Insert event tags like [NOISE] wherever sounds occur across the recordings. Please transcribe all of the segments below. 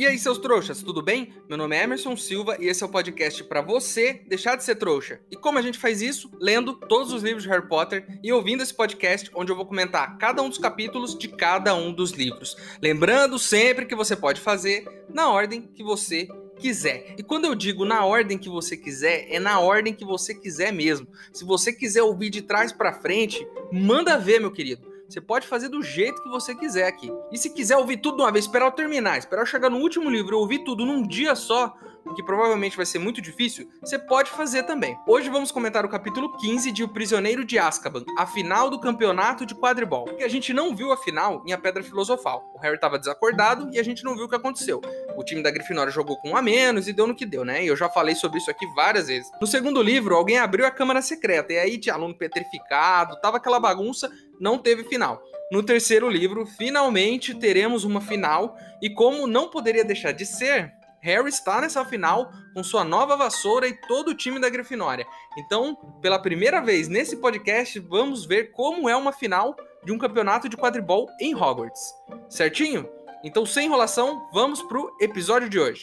E aí, seus trouxas, tudo bem? Meu nome é Emerson Silva e esse é o podcast para você deixar de ser trouxa. E como a gente faz isso? Lendo todos os livros de Harry Potter e ouvindo esse podcast onde eu vou comentar cada um dos capítulos de cada um dos livros. Lembrando sempre que você pode fazer na ordem que você quiser. E quando eu digo na ordem que você quiser, é na ordem que você quiser mesmo. Se você quiser ouvir de trás para frente, manda ver, meu querido. Você pode fazer do jeito que você quiser aqui. E se quiser ouvir tudo de uma vez, esperar eu terminar, esperar eu chegar no último livro e ouvir tudo num dia só, que provavelmente vai ser muito difícil, você pode fazer também. Hoje vamos comentar o capítulo 15 de O Prisioneiro de Azkaban, a final do campeonato de quadribol. Que a gente não viu a final em A Pedra Filosofal. O Harry estava desacordado e a gente não viu o que aconteceu. O time da Grifinória jogou com um a menos e deu no que deu, né? E eu já falei sobre isso aqui várias vezes. No segundo livro, alguém abriu a câmara secreta e aí tinha aluno petrificado, tava aquela bagunça não teve final. No terceiro livro, finalmente teremos uma final, e como não poderia deixar de ser, Harry está nessa final com sua nova vassoura e todo o time da Grifinória. Então, pela primeira vez nesse podcast, vamos ver como é uma final de um campeonato de quadribol em Hogwarts. Certinho? Então, sem enrolação, vamos pro episódio de hoje.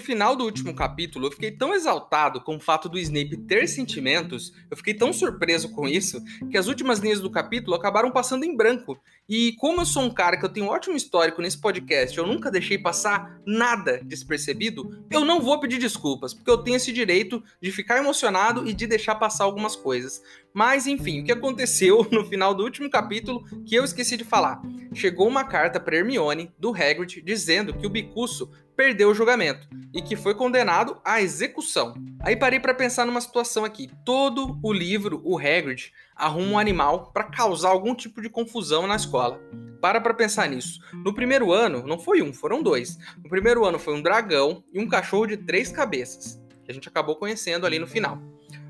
Final do último capítulo, eu fiquei tão exaltado com o fato do Snape ter sentimentos, eu fiquei tão surpreso com isso, que as últimas linhas do capítulo acabaram passando em branco. E como eu sou um cara que eu tenho um ótimo histórico nesse podcast, eu nunca deixei passar nada despercebido, eu não vou pedir desculpas, porque eu tenho esse direito de ficar emocionado e de deixar passar algumas coisas. Mas enfim, o que aconteceu [LAUGHS] no final do último capítulo que eu esqueci de falar? Chegou uma carta para Hermione do Hagrid dizendo que o Bicuço perdeu o julgamento e que foi condenado à execução. Aí parei para pensar numa situação aqui. Todo o livro, o Hagrid arruma um animal para causar algum tipo de confusão na escola. Para para pensar nisso. No primeiro ano, não foi um, foram dois. No primeiro ano foi um dragão e um cachorro de três cabeças, que a gente acabou conhecendo ali no final.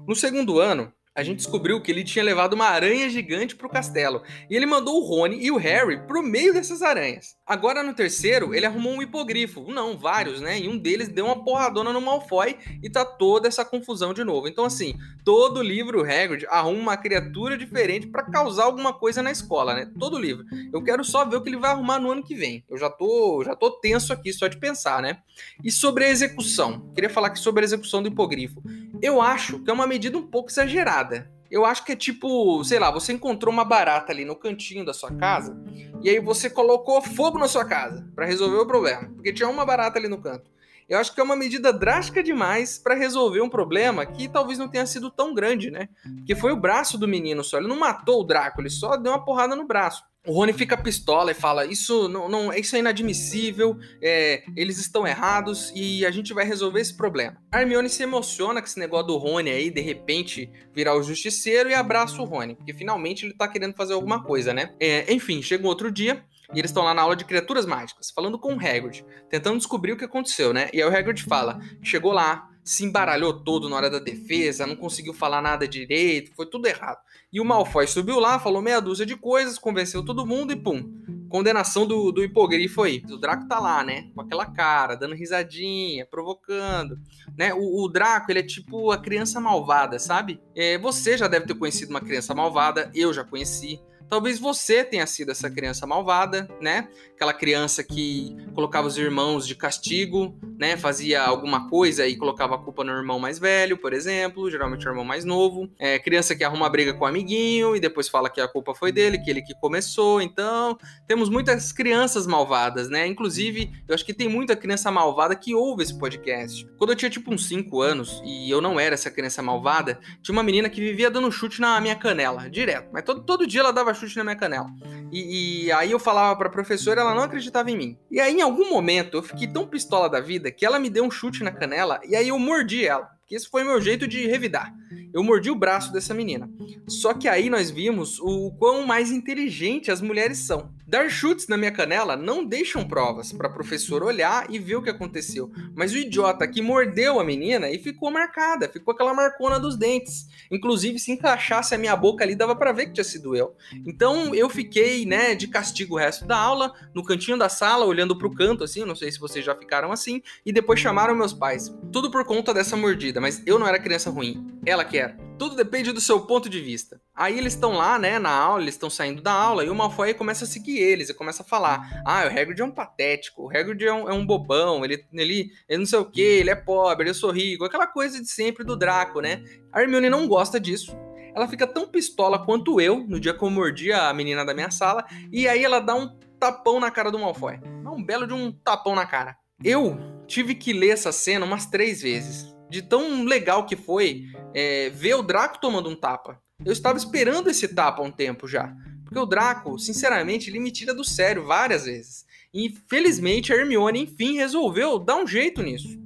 No segundo ano, a gente descobriu que ele tinha levado uma aranha gigante para o castelo. E ele mandou o Rony e o Harry pro meio dessas aranhas. Agora no terceiro, ele arrumou um hipogrifo. Não, vários, né? E um deles deu uma porradona no Malfoy e tá toda essa confusão de novo. Então, assim, todo livro Hagrid arruma uma criatura diferente para causar alguma coisa na escola, né? Todo livro. Eu quero só ver o que ele vai arrumar no ano que vem. Eu já tô, já tô tenso aqui só de pensar, né? E sobre a execução. Queria falar aqui sobre a execução do hipogrifo. Eu acho que é uma medida um pouco exagerada. Eu acho que é tipo, sei lá, você encontrou uma barata ali no cantinho da sua casa e aí você colocou fogo na sua casa para resolver o problema, porque tinha uma barata ali no canto. Eu acho que é uma medida drástica demais para resolver um problema que talvez não tenha sido tão grande, né? Porque foi o braço do menino só, ele não matou o Draco, ele só deu uma porrada no braço. O Rony fica pistola e fala: Isso não, não isso é inadmissível, é, eles estão errados e a gente vai resolver esse problema. A Hermione se emociona com esse negócio do Rony aí, de repente virar o justiceiro e abraça o Rony, porque finalmente ele tá querendo fazer alguma coisa, né? É, enfim, chega um outro dia e eles estão lá na aula de criaturas mágicas, falando com o Hagrid, tentando descobrir o que aconteceu, né? E aí o Hagrid fala: chegou lá, se embaralhou todo na hora da defesa, não conseguiu falar nada direito, foi tudo errado. E o Malfoy subiu lá, falou meia dúzia de coisas, convenceu todo mundo e pum. Condenação do, do hipogrifo aí. O Draco tá lá, né? Com aquela cara, dando risadinha, provocando. Né? O, o Draco, ele é tipo a criança malvada, sabe? É, você já deve ter conhecido uma criança malvada, eu já conheci. Talvez você tenha sido essa criança malvada, né? Aquela criança que colocava os irmãos de castigo, né? Fazia alguma coisa e colocava a culpa no irmão mais velho, por exemplo, geralmente o irmão mais novo. É, criança que arruma briga com o amiguinho e depois fala que a culpa foi dele, que ele que começou. Então, temos muitas crianças malvadas, né? Inclusive, eu acho que tem muita criança malvada que ouve esse podcast. Quando eu tinha tipo uns 5 anos e eu não era essa criança malvada, tinha uma menina que vivia dando chute na minha canela, direto. Mas todo, todo dia ela dava chute na minha canela. E, e aí eu falava pra professora, ela não acreditava em mim. E aí, em algum momento, eu fiquei tão pistola da vida que ela me deu um chute na canela e aí eu mordi ela que esse foi meu jeito de revidar. Eu mordi o braço dessa menina. Só que aí nós vimos o quão mais inteligente as mulheres são. Dar chutes na minha canela não deixam provas para professor olhar e ver o que aconteceu. Mas o idiota que mordeu a menina e ficou marcada, ficou aquela marcona dos dentes. Inclusive, se encaixasse a minha boca ali, dava para ver que tinha sido eu. Então eu fiquei, né, de castigo o resto da aula, no cantinho da sala, olhando pro canto, assim, não sei se vocês já ficaram assim, e depois chamaram meus pais. Tudo por conta dessa mordida, mas eu não era criança ruim, ela que era. Tudo depende do seu ponto de vista. Aí eles estão lá, né, na aula, eles estão saindo da aula, e o Malfoy começa a seguir eles, e começa a falar: ah, o Hagrid é um patético, o Hagrid é um, é um bobão, ele, ele, ele não sei o que, ele é pobre, eu sou rico, aquela coisa de sempre do Draco, né? A Hermione não gosta disso. Ela fica tão pistola quanto eu, no dia que eu mordi a menina da minha sala, e aí ela dá um tapão na cara do Malfoy. Um belo de um tapão na cara. Eu tive que ler essa cena umas três vezes de tão legal que foi é, ver o Draco tomando um tapa. Eu estava esperando esse tapa há um tempo já. Porque o Draco, sinceramente, ele me tira do sério várias vezes. E felizmente a Hermione, enfim, resolveu dar um jeito nisso.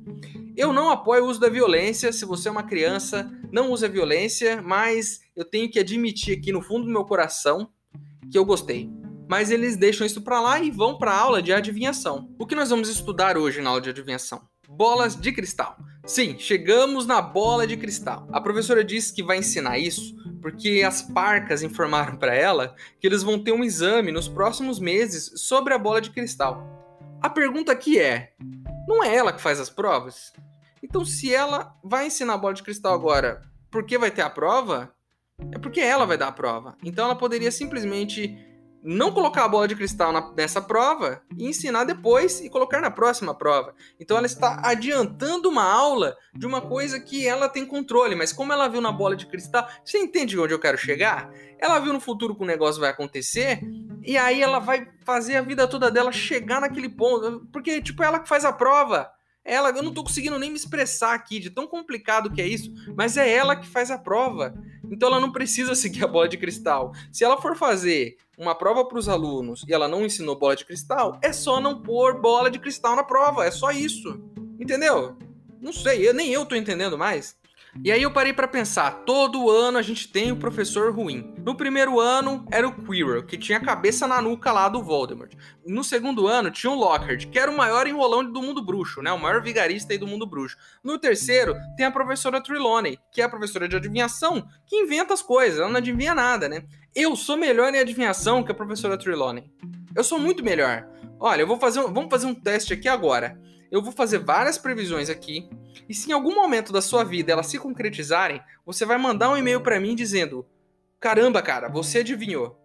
Eu não apoio o uso da violência. Se você é uma criança, não use a violência, mas eu tenho que admitir aqui no fundo do meu coração que eu gostei. Mas eles deixam isso para lá e vão para a aula de adivinhação. O que nós vamos estudar hoje na aula de adivinhação? Bolas de cristal. Sim, chegamos na bola de cristal. A professora disse que vai ensinar isso porque as parcas informaram para ela que eles vão ter um exame nos próximos meses sobre a bola de cristal. A pergunta aqui é: não é ela que faz as provas? Então, se ela vai ensinar a bola de cristal agora, por que vai ter a prova? É porque ela vai dar a prova. Então, ela poderia simplesmente não colocar a bola de cristal na, nessa prova e ensinar depois e colocar na próxima prova. Então ela está adiantando uma aula de uma coisa que ela tem controle, mas como ela viu na bola de cristal, você entende onde eu quero chegar? Ela viu no futuro que o negócio vai acontecer e aí ela vai fazer a vida toda dela chegar naquele ponto, porque tipo ela que faz a prova. Ela, eu não tô conseguindo nem me expressar aqui de tão complicado que é isso, mas é ela que faz a prova. Então ela não precisa [LAUGHS] seguir a bola de cristal. Se ela for fazer uma prova para os alunos e ela não ensinou bola de cristal, é só não pôr bola de cristal na prova, é só isso. Entendeu? Não sei, eu, nem eu tô entendendo mais. E aí eu parei para pensar, todo ano a gente tem um professor ruim. No primeiro ano era o Quirrell, que tinha a cabeça na nuca lá do Voldemort. No segundo ano tinha o Lockhart, que era o maior enrolão do mundo bruxo, né? O maior vigarista aí do mundo bruxo. No terceiro tem a professora Trelawney, que é a professora de adivinhação, que inventa as coisas, ela não adivinha nada, né? Eu sou melhor em adivinhação que a professora Trelawney. Eu sou muito melhor. Olha, eu vou fazer um, vamos fazer um teste aqui agora eu vou fazer várias previsões aqui. E se em algum momento da sua vida elas se concretizarem, você vai mandar um e-mail para mim dizendo: Caramba, cara, você adivinhou.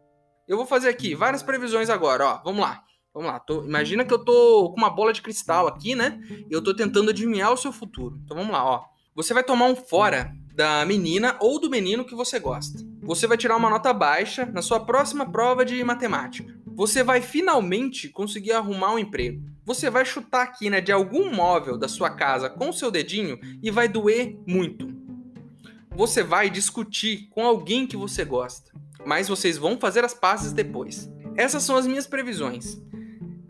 Eu vou fazer aqui várias previsões agora, ó. Vamos lá. Vamos lá. Tô, imagina que eu tô com uma bola de cristal aqui, né? E eu tô tentando adivinhar o seu futuro. Então vamos lá, ó. Você vai tomar um fora da menina ou do menino que você gosta. Você vai tirar uma nota baixa na sua próxima prova de matemática. Você vai finalmente conseguir arrumar um emprego. Você vai chutar a quina de algum móvel da sua casa com seu dedinho e vai doer muito. Você vai discutir com alguém que você gosta, mas vocês vão fazer as pazes depois. Essas são as minhas previsões.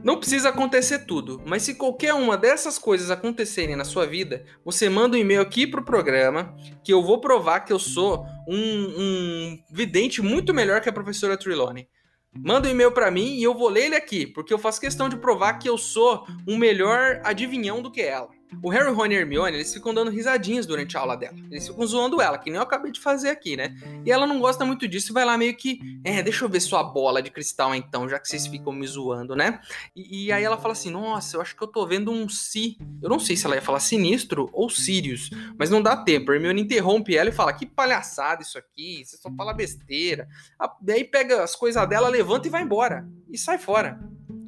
Não precisa acontecer tudo, mas se qualquer uma dessas coisas acontecerem na sua vida, você manda um e-mail aqui pro programa que eu vou provar que eu sou um, um vidente muito melhor que a professora Trelawney. Manda um e-mail para mim e eu vou ler ele aqui, porque eu faço questão de provar que eu sou um melhor adivinhão do que ela. O Harry, Ron e Hermione, eles ficam dando risadinhas durante a aula dela. Eles ficam zoando ela, que nem eu acabei de fazer aqui, né? E ela não gosta muito disso e vai lá meio que... É, deixa eu ver sua bola de cristal então, já que vocês ficam me zoando, né? E, e aí ela fala assim, nossa, eu acho que eu tô vendo um si... Eu não sei se ela ia falar sinistro ou Sirius, mas não dá tempo. A Hermione interrompe ela e fala, que palhaçada isso aqui, você só fala besteira. Daí pega as coisas dela, levanta e vai embora. E sai fora,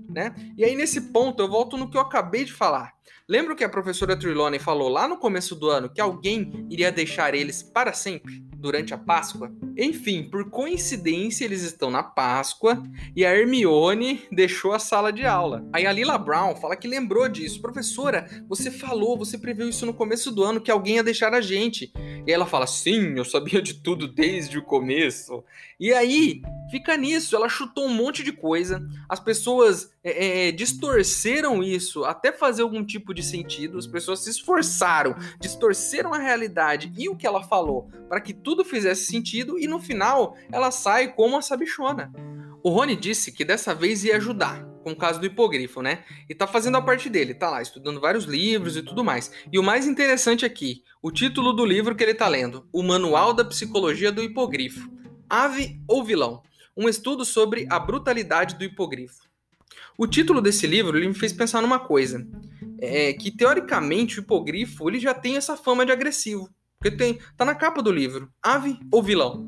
né? E aí nesse ponto eu volto no que eu acabei de falar Lembra que a professora Trelawney falou lá no começo do ano que alguém iria deixar eles para sempre, durante a Páscoa? Enfim, por coincidência, eles estão na Páscoa e a Hermione deixou a sala de aula. Aí a Lila Brown fala que lembrou disso. Professora, você falou, você previu isso no começo do ano, que alguém ia deixar a gente. E ela fala: Sim, eu sabia de tudo desde o começo. E aí, fica nisso. Ela chutou um monte de coisa. As pessoas é, é, distorceram isso até fazer algum tipo de sentido. As pessoas se esforçaram, distorceram a realidade e o que ela falou para que tudo fizesse sentido. E no final, ela sai como a sabichona. O Rony disse que dessa vez ia ajudar, com o caso do hipogrifo, né? E tá fazendo a parte dele, tá lá estudando vários livros e tudo mais. E o mais interessante aqui, o título do livro que ele tá lendo, O Manual da Psicologia do Hipogrifo. Ave ou Vilão? Um estudo sobre a brutalidade do hipogrifo. O título desse livro me fez pensar numa coisa, é que teoricamente o hipogrifo ele já tem essa fama de agressivo, porque tem tá na capa do livro, ave ou vilão.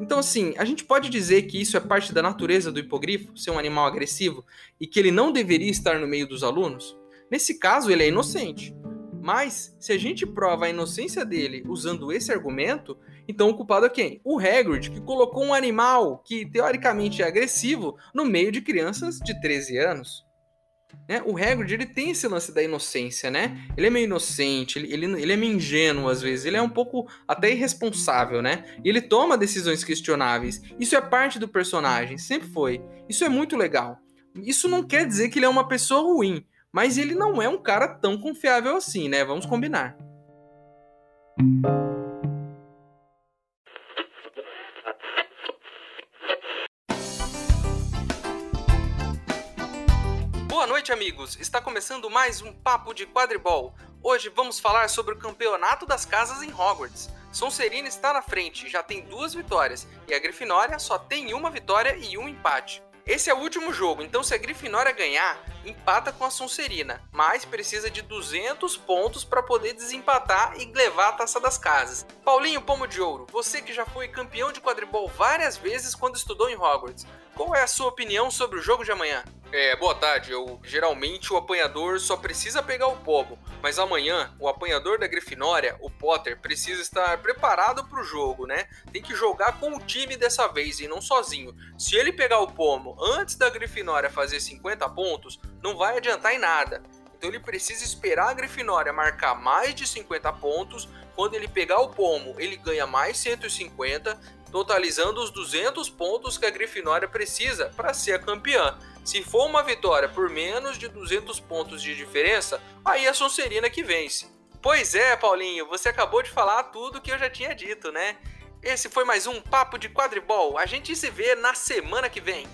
Então, assim, a gente pode dizer que isso é parte da natureza do hipogrifo, ser um animal agressivo, e que ele não deveria estar no meio dos alunos? Nesse caso, ele é inocente. Mas, se a gente prova a inocência dele usando esse argumento, então o culpado é quem? O Hagrid, que colocou um animal que teoricamente é agressivo no meio de crianças de 13 anos. Né? O Hagrid, ele tem esse lance da inocência, né? Ele é meio inocente, ele, ele, ele é meio ingênuo às vezes, ele é um pouco até irresponsável, né? E ele toma decisões questionáveis. Isso é parte do personagem, sempre foi. Isso é muito legal. Isso não quer dizer que ele é uma pessoa ruim, mas ele não é um cara tão confiável assim, né? Vamos combinar. Noite, amigos! Está começando mais um Papo de Quadribol. Hoje vamos falar sobre o campeonato das casas em Hogwarts. Sonserina está na frente, já tem duas vitórias, e a Grifinória só tem uma vitória e um empate. Esse é o último jogo, então se a Grifinória ganhar, empata com a Sonserina, mas precisa de 200 pontos para poder desempatar e levar a Taça das Casas. Paulinho Pomo de Ouro, você que já foi campeão de quadribol várias vezes quando estudou em Hogwarts, qual é a sua opinião sobre o jogo de amanhã? É, boa tarde. Eu geralmente o apanhador só precisa pegar o pomo, mas amanhã o apanhador da Grifinória, o Potter, precisa estar preparado para o jogo, né? Tem que jogar com o time dessa vez e não sozinho. Se ele pegar o pomo antes da Grifinória fazer 50 pontos, não vai adiantar em nada. Então ele precisa esperar a Grifinória marcar mais de 50 pontos. Quando ele pegar o pomo, ele ganha mais 150 totalizando os 200 pontos que a Grifinória precisa para ser campeã. Se for uma vitória por menos de 200 pontos de diferença, aí é a Sonserina que vence. Pois é, Paulinho, você acabou de falar tudo que eu já tinha dito, né? Esse foi mais um Papo de Quadribol. A gente se vê na semana que vem.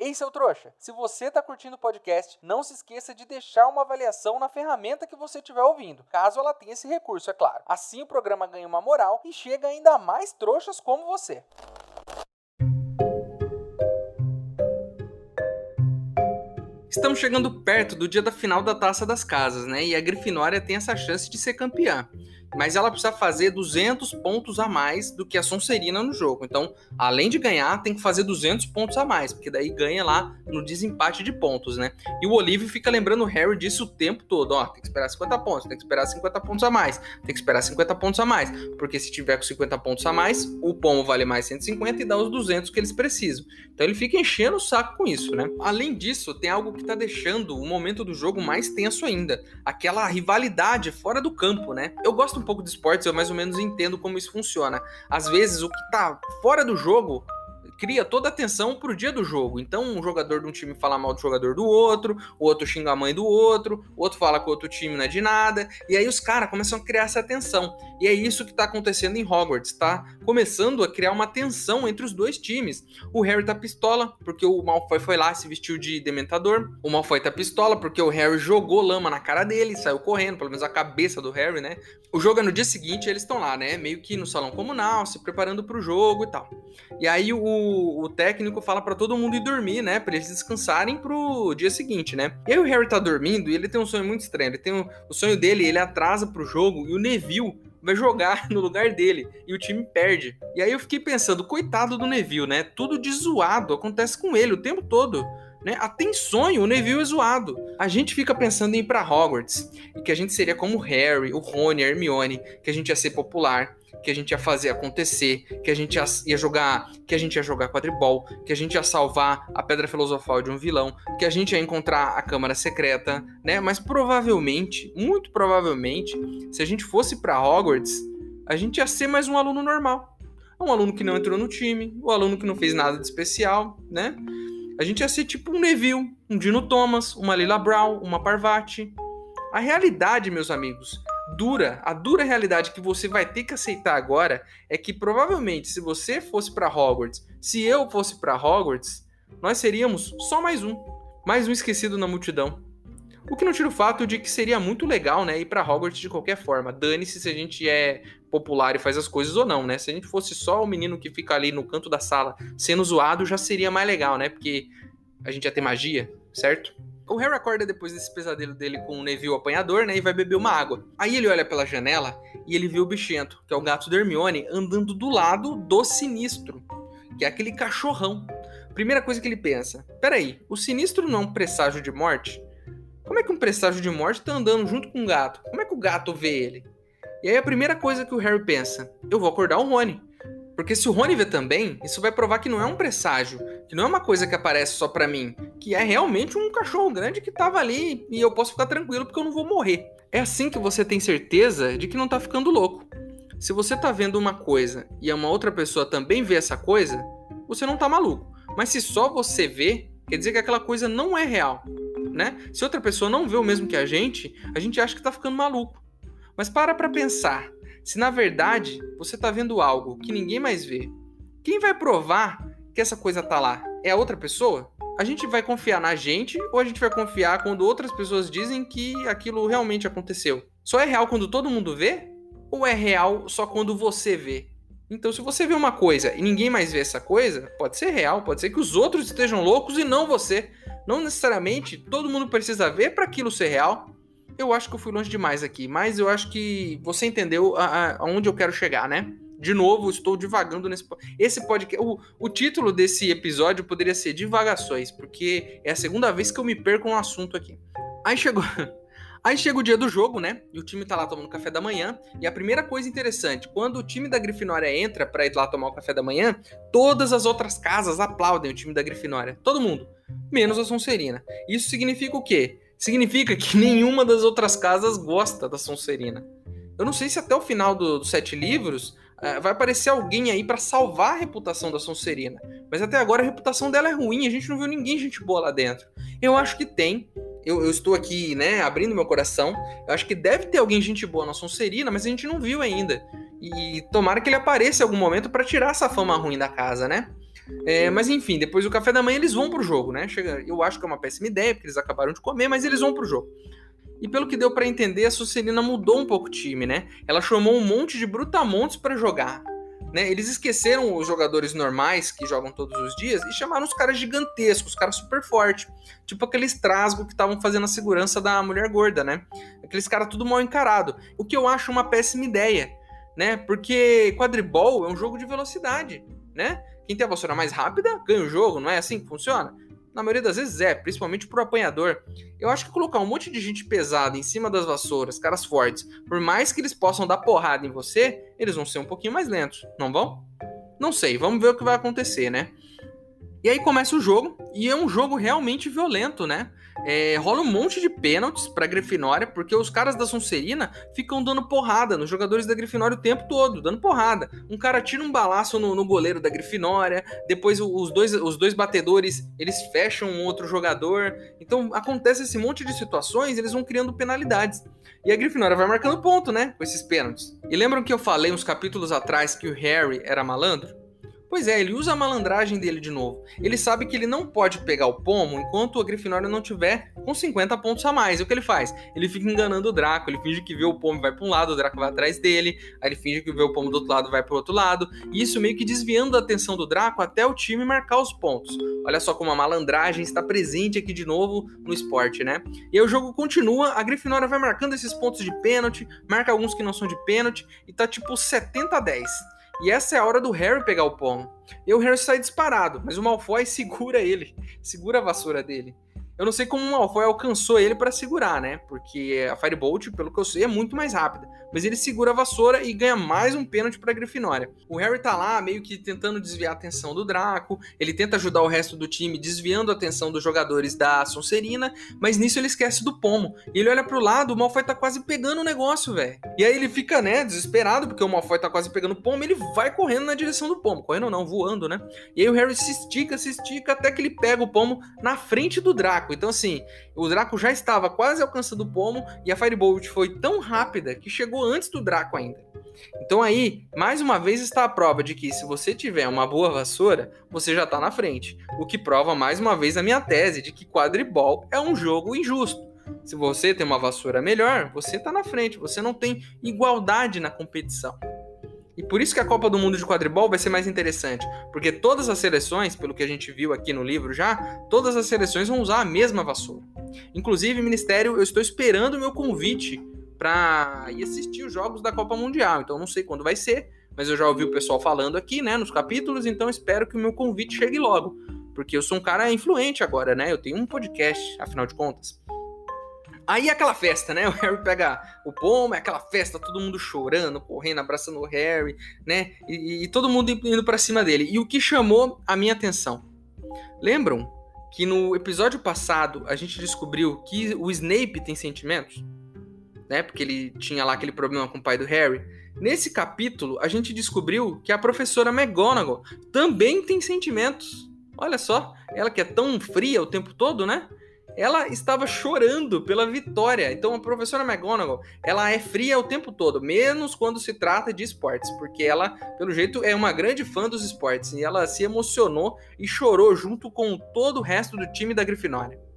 Ei, seu trouxa, se você está curtindo o podcast, não se esqueça de deixar uma avaliação na ferramenta que você estiver ouvindo, caso ela tenha esse recurso, é claro. Assim o programa ganha uma moral e chega ainda mais trouxas como você. Estamos chegando perto do dia da final da Taça das Casas, né? E a Grifinória tem essa chance de ser campeã mas ela precisa fazer 200 pontos a mais do que a Sonserina no jogo. Então, além de ganhar, tem que fazer 200 pontos a mais, porque daí ganha lá no desempate de pontos, né? E o Olívio fica lembrando o Harry disso o tempo todo, ó, tem que esperar 50 pontos, tem que esperar 50 pontos a mais, tem que esperar 50 pontos a mais, porque se tiver com 50 pontos a mais, o pomo vale mais 150 e dá os 200 que eles precisam. Então ele fica enchendo o saco com isso, né? Além disso, tem algo que tá deixando o momento do jogo mais tenso ainda, aquela rivalidade fora do campo, né? Eu gosto um pouco de esportes, eu mais ou menos entendo como isso funciona. Às vezes, o que tá fora do jogo cria toda a atenção pro dia do jogo. Então, um jogador de um time fala mal do jogador do outro, o outro xinga a mãe do outro, o outro fala que o outro time não é de nada, e aí os caras começam a criar essa tensão. E é isso que tá acontecendo em Hogwarts, tá? Começando a criar uma tensão entre os dois times. O Harry tá pistola, porque o Malfoy foi lá se vestiu de dementador. O Malfoy tá pistola, porque o Harry jogou lama na cara dele, saiu correndo, pelo menos a cabeça do Harry, né? O jogo é no dia seguinte, eles estão lá, né? Meio que no salão comunal, se preparando pro jogo e tal. E aí o o, técnico fala para todo mundo ir dormir, né? Pra eles descansarem pro dia seguinte, né? E aí o Harry tá dormindo e ele tem um sonho muito estranho. Ele tem um, o sonho dele, ele atrasa pro jogo e o Neville vai jogar [LAUGHS] no lugar dele e o time perde. E aí eu fiquei pensando, coitado do Neville, né? Tudo de zoado acontece com ele o tempo todo. né? Até em sonho, o Neville é zoado. A gente fica pensando em ir pra Hogwarts, e que a gente seria como o Harry, o Rony, a Hermione, que a gente ia ser popular, que a gente ia fazer acontecer, que a gente ia, jogar, que a gente ia jogar quadribol, que a gente ia salvar a pedra filosofal de um vilão, que a gente ia encontrar a câmara secreta, né? Mas provavelmente, muito provavelmente, se a gente fosse para Hogwarts, a gente ia ser mais um aluno normal. Um aluno que não entrou no time, um aluno que não fez nada de especial, né? A gente ia ser tipo um Neville, um Dino Thomas, uma Lila Brown, uma Parvati. A realidade, meus amigos, dura, a dura realidade que você vai ter que aceitar agora é que provavelmente se você fosse para Hogwarts, se eu fosse para Hogwarts, nós seríamos só mais um, mais um esquecido na multidão. O que não tira o fato de que seria muito legal, né, ir para Hogwarts de qualquer forma. Dane-se se a gente é popular e faz as coisas ou não, né? Se a gente fosse só o menino que fica ali no canto da sala sendo zoado, já seria mais legal, né? Porque a gente ia ter magia, certo? O Harry acorda depois desse pesadelo dele com o Neville apanhador, né? E vai beber uma água. Aí ele olha pela janela e ele vê o bichento, que é o gato da Hermione, andando do lado do sinistro, que é aquele cachorrão. Primeira coisa que ele pensa: peraí, o sinistro não é um presságio de morte? Como é que um presságio de morte tá andando junto com um gato? Como é que o gato vê ele? E aí a primeira coisa que o Harry pensa: eu vou acordar o Rony. Porque se o Rony vê também, isso vai provar que não é um presságio, que não é uma coisa que aparece só para mim, que é realmente um cachorro grande que tava ali e eu posso ficar tranquilo porque eu não vou morrer. É assim que você tem certeza de que não tá ficando louco. Se você tá vendo uma coisa e uma outra pessoa também vê essa coisa, você não tá maluco. Mas se só você vê, quer dizer que aquela coisa não é real, né? Se outra pessoa não vê o mesmo que a gente, a gente acha que tá ficando maluco. Mas para pra pensar. Se na verdade você está vendo algo que ninguém mais vê, quem vai provar que essa coisa tá lá? É a outra pessoa? A gente vai confiar na gente ou a gente vai confiar quando outras pessoas dizem que aquilo realmente aconteceu? Só é real quando todo mundo vê? Ou é real só quando você vê? Então, se você vê uma coisa e ninguém mais vê essa coisa, pode ser real, pode ser que os outros estejam loucos e não você. Não necessariamente todo mundo precisa ver para aquilo ser real. Eu acho que eu fui longe demais aqui, mas eu acho que você entendeu aonde eu quero chegar, né? De novo, estou divagando nesse esse podcast. O, o título desse episódio poderia ser Divagações, porque é a segunda vez que eu me perco um assunto aqui. Aí chegou. [LAUGHS] Aí chega o dia do jogo, né? E o time tá lá tomando café da manhã. E a primeira coisa interessante, quando o time da Grifinória entra para ir lá tomar o café da manhã, todas as outras casas aplaudem o time da Grifinória. Todo mundo. Menos a Sonserina. Isso significa o quê? Significa que [LAUGHS] nenhuma das outras casas gosta da Sonserina. Eu não sei se até o final dos do sete livros uh, vai aparecer alguém aí para salvar a reputação da Sonserina. Mas até agora a reputação dela é ruim, a gente não viu ninguém gente boa lá dentro. Eu acho que tem. Eu, eu, estou aqui, né, abrindo meu coração. Eu acho que deve ter alguém gente boa na Sonserina, mas a gente não viu ainda. E tomara que ele apareça em algum momento para tirar essa fama ruim da casa, né? É, mas enfim, depois do café da manhã eles vão pro jogo, né? Chega, eu acho que é uma péssima ideia, porque eles acabaram de comer, mas eles vão pro jogo. E pelo que deu para entender, a Sucelina mudou um pouco o time, né? Ela chamou um monte de brutamontes para jogar. Né? Eles esqueceram os jogadores normais que jogam todos os dias e chamaram os caras gigantescos, os caras super fortes. Tipo aqueles trasgos que estavam fazendo a segurança da mulher gorda, né? Aqueles caras tudo mal encarado. O que eu acho uma péssima ideia, né? Porque quadribol é um jogo de velocidade, né? Quem tem a vassoura mais rápida ganha o jogo, não é assim que funciona? Na maioria das vezes é, principalmente pro apanhador. Eu acho que colocar um monte de gente pesada em cima das vassouras, caras fortes, por mais que eles possam dar porrada em você, eles vão ser um pouquinho mais lentos, não vão? Não sei, vamos ver o que vai acontecer, né? E aí começa o jogo, e é um jogo realmente violento, né? É, rola um monte de pênaltis pra Grifinória, porque os caras da Sonserina ficam dando porrada nos jogadores da Grifinória o tempo todo, dando porrada. Um cara tira um balaço no, no goleiro da Grifinória, depois os dois, os dois batedores, eles fecham um outro jogador. Então acontece esse monte de situações, eles vão criando penalidades. E a Grifinória vai marcando ponto, né, com esses pênaltis. E lembram que eu falei uns capítulos atrás que o Harry era malandro? Pois é, ele usa a malandragem dele de novo. Ele sabe que ele não pode pegar o pomo enquanto a Grifinória não tiver com 50 pontos a mais. E o que ele faz? Ele fica enganando o Draco, ele finge que vê o pomo vai para um lado, o Draco vai atrás dele, aí ele finge que vê o pomo do outro lado vai para o outro lado, e isso meio que desviando a atenção do Draco até o time marcar os pontos. Olha só como a malandragem está presente aqui de novo no esporte, né? E aí o jogo continua, a Grifinória vai marcando esses pontos de pênalti, marca alguns que não são de pênalti, e tá tipo 70 a 10. E essa é a hora do Harry pegar o pomo. E o Harry sai disparado, mas o Malfoy [LAUGHS] segura ele, segura a vassoura dele. Eu não sei como o Malfoy alcançou ele para segurar, né? Porque a Firebolt, pelo que eu sei, é muito mais rápida. Mas ele segura a vassoura e ganha mais um pênalti pra Grifinória. O Harry tá lá meio que tentando desviar a atenção do Draco, ele tenta ajudar o resto do time desviando a atenção dos jogadores da Sonserina, mas nisso ele esquece do pomo. E ele olha pro lado, o Malfoy tá quase pegando o negócio, velho. E aí ele fica, né, desesperado, porque o Malfoy tá quase pegando o pomo, ele vai correndo na direção do pomo. Correndo não, voando, né? E aí o Harry se estica, se estica, até que ele pega o pomo na frente do Draco. Draco. Então, assim, o Draco já estava quase alcançando o pomo e a Firebolt foi tão rápida que chegou antes do Draco ainda. Então aí, mais uma vez está a prova de que se você tiver uma boa vassoura, você já está na frente. O que prova mais uma vez a minha tese de que quadribol é um jogo injusto. Se você tem uma vassoura melhor, você está na frente, você não tem igualdade na competição. E por isso que a Copa do Mundo de quadribol vai ser mais interessante, porque todas as seleções, pelo que a gente viu aqui no livro já, todas as seleções vão usar a mesma vassoura. Inclusive, Ministério, eu estou esperando o meu convite para ir assistir os jogos da Copa Mundial. Então não sei quando vai ser, mas eu já ouvi o pessoal falando aqui, né, nos capítulos, então espero que o meu convite chegue logo, porque eu sou um cara influente agora, né? Eu tenho um podcast, afinal de contas. Aí é aquela festa, né? [LAUGHS] O Harry pega o pomo, é aquela festa, todo mundo chorando, correndo, abraçando o Harry, né? E, e todo mundo indo para cima dele. E o que chamou a minha atenção? Lembram que no episódio passado a gente descobriu que o Snape tem sentimentos? Né? Porque ele tinha lá aquele problema com o pai do Harry. Nesse capítulo, a gente descobriu que a professora McGonagall também tem sentimentos. Olha só, ela que é tão fria o tempo todo, né? Ela estava chorando pela vitória. Então a professora McGonagall, ela é fria o tempo todo, menos quando se trata de esportes, porque ela, pelo jeito, é uma grande fã dos esportes e ela se emocionou e chorou junto com todo o resto do time da Grifinória.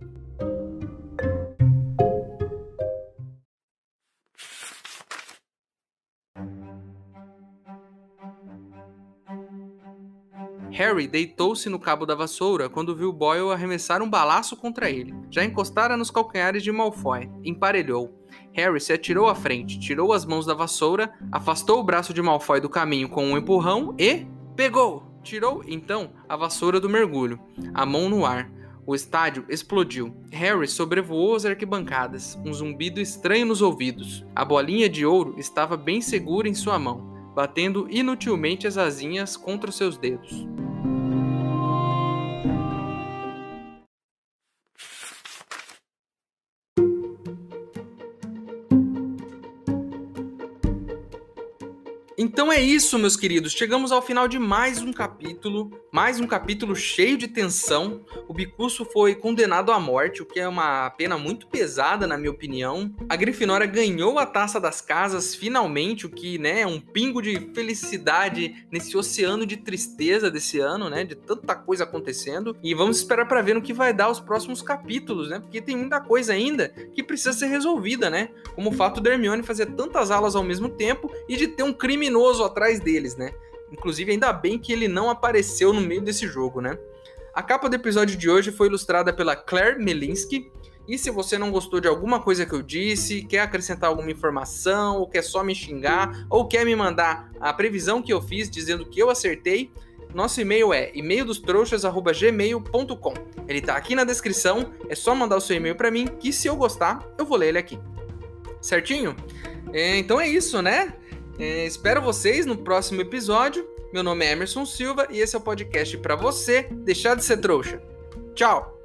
Harry deitou-se no cabo da vassoura quando viu Boyle arremessar um balaço contra ele. Já encostara nos calcanhares de Malfoy. Emparelhou. Harry se atirou à frente, tirou as mãos da vassoura, afastou o braço de Malfoy do caminho com um empurrão e. Pegou! Tirou, então, a vassoura do mergulho, a mão no ar. O estádio explodiu. Harry sobrevoou as arquibancadas, um zumbido estranho nos ouvidos. A bolinha de ouro estava bem segura em sua mão, batendo inutilmente as asinhas contra seus dedos. Então é isso, meus queridos. Chegamos ao final de mais um capítulo, mais um capítulo cheio de tensão. O Bicurso foi condenado à morte, o que é uma pena muito pesada, na minha opinião. A Grifinória ganhou a Taça das Casas finalmente, o que, né, é um pingo de felicidade nesse oceano de tristeza desse ano, né, de tanta coisa acontecendo. E vamos esperar para ver no que vai dar os próximos capítulos, né? Porque tem muita coisa ainda que precisa ser resolvida, né? Como o fato da Hermione fazer tantas alas ao mesmo tempo e de ter um crime criminoso atrás deles, né? Inclusive, ainda bem que ele não apareceu no meio desse jogo, né? A capa do episódio de hoje foi ilustrada pela Claire Melinsky. E se você não gostou de alguma coisa que eu disse, quer acrescentar alguma informação, ou quer só me xingar, ou quer me mandar a previsão que eu fiz dizendo que eu acertei, nosso e-mail é e-maildostrouxas@gmail.com. Ele tá aqui na descrição, é só mandar o seu e-mail para mim que se eu gostar, eu vou ler ele aqui. Certinho? É, então é isso, né? É, espero vocês no próximo episódio. Meu nome é Emerson Silva e esse é o podcast para você deixar de ser trouxa. Tchau!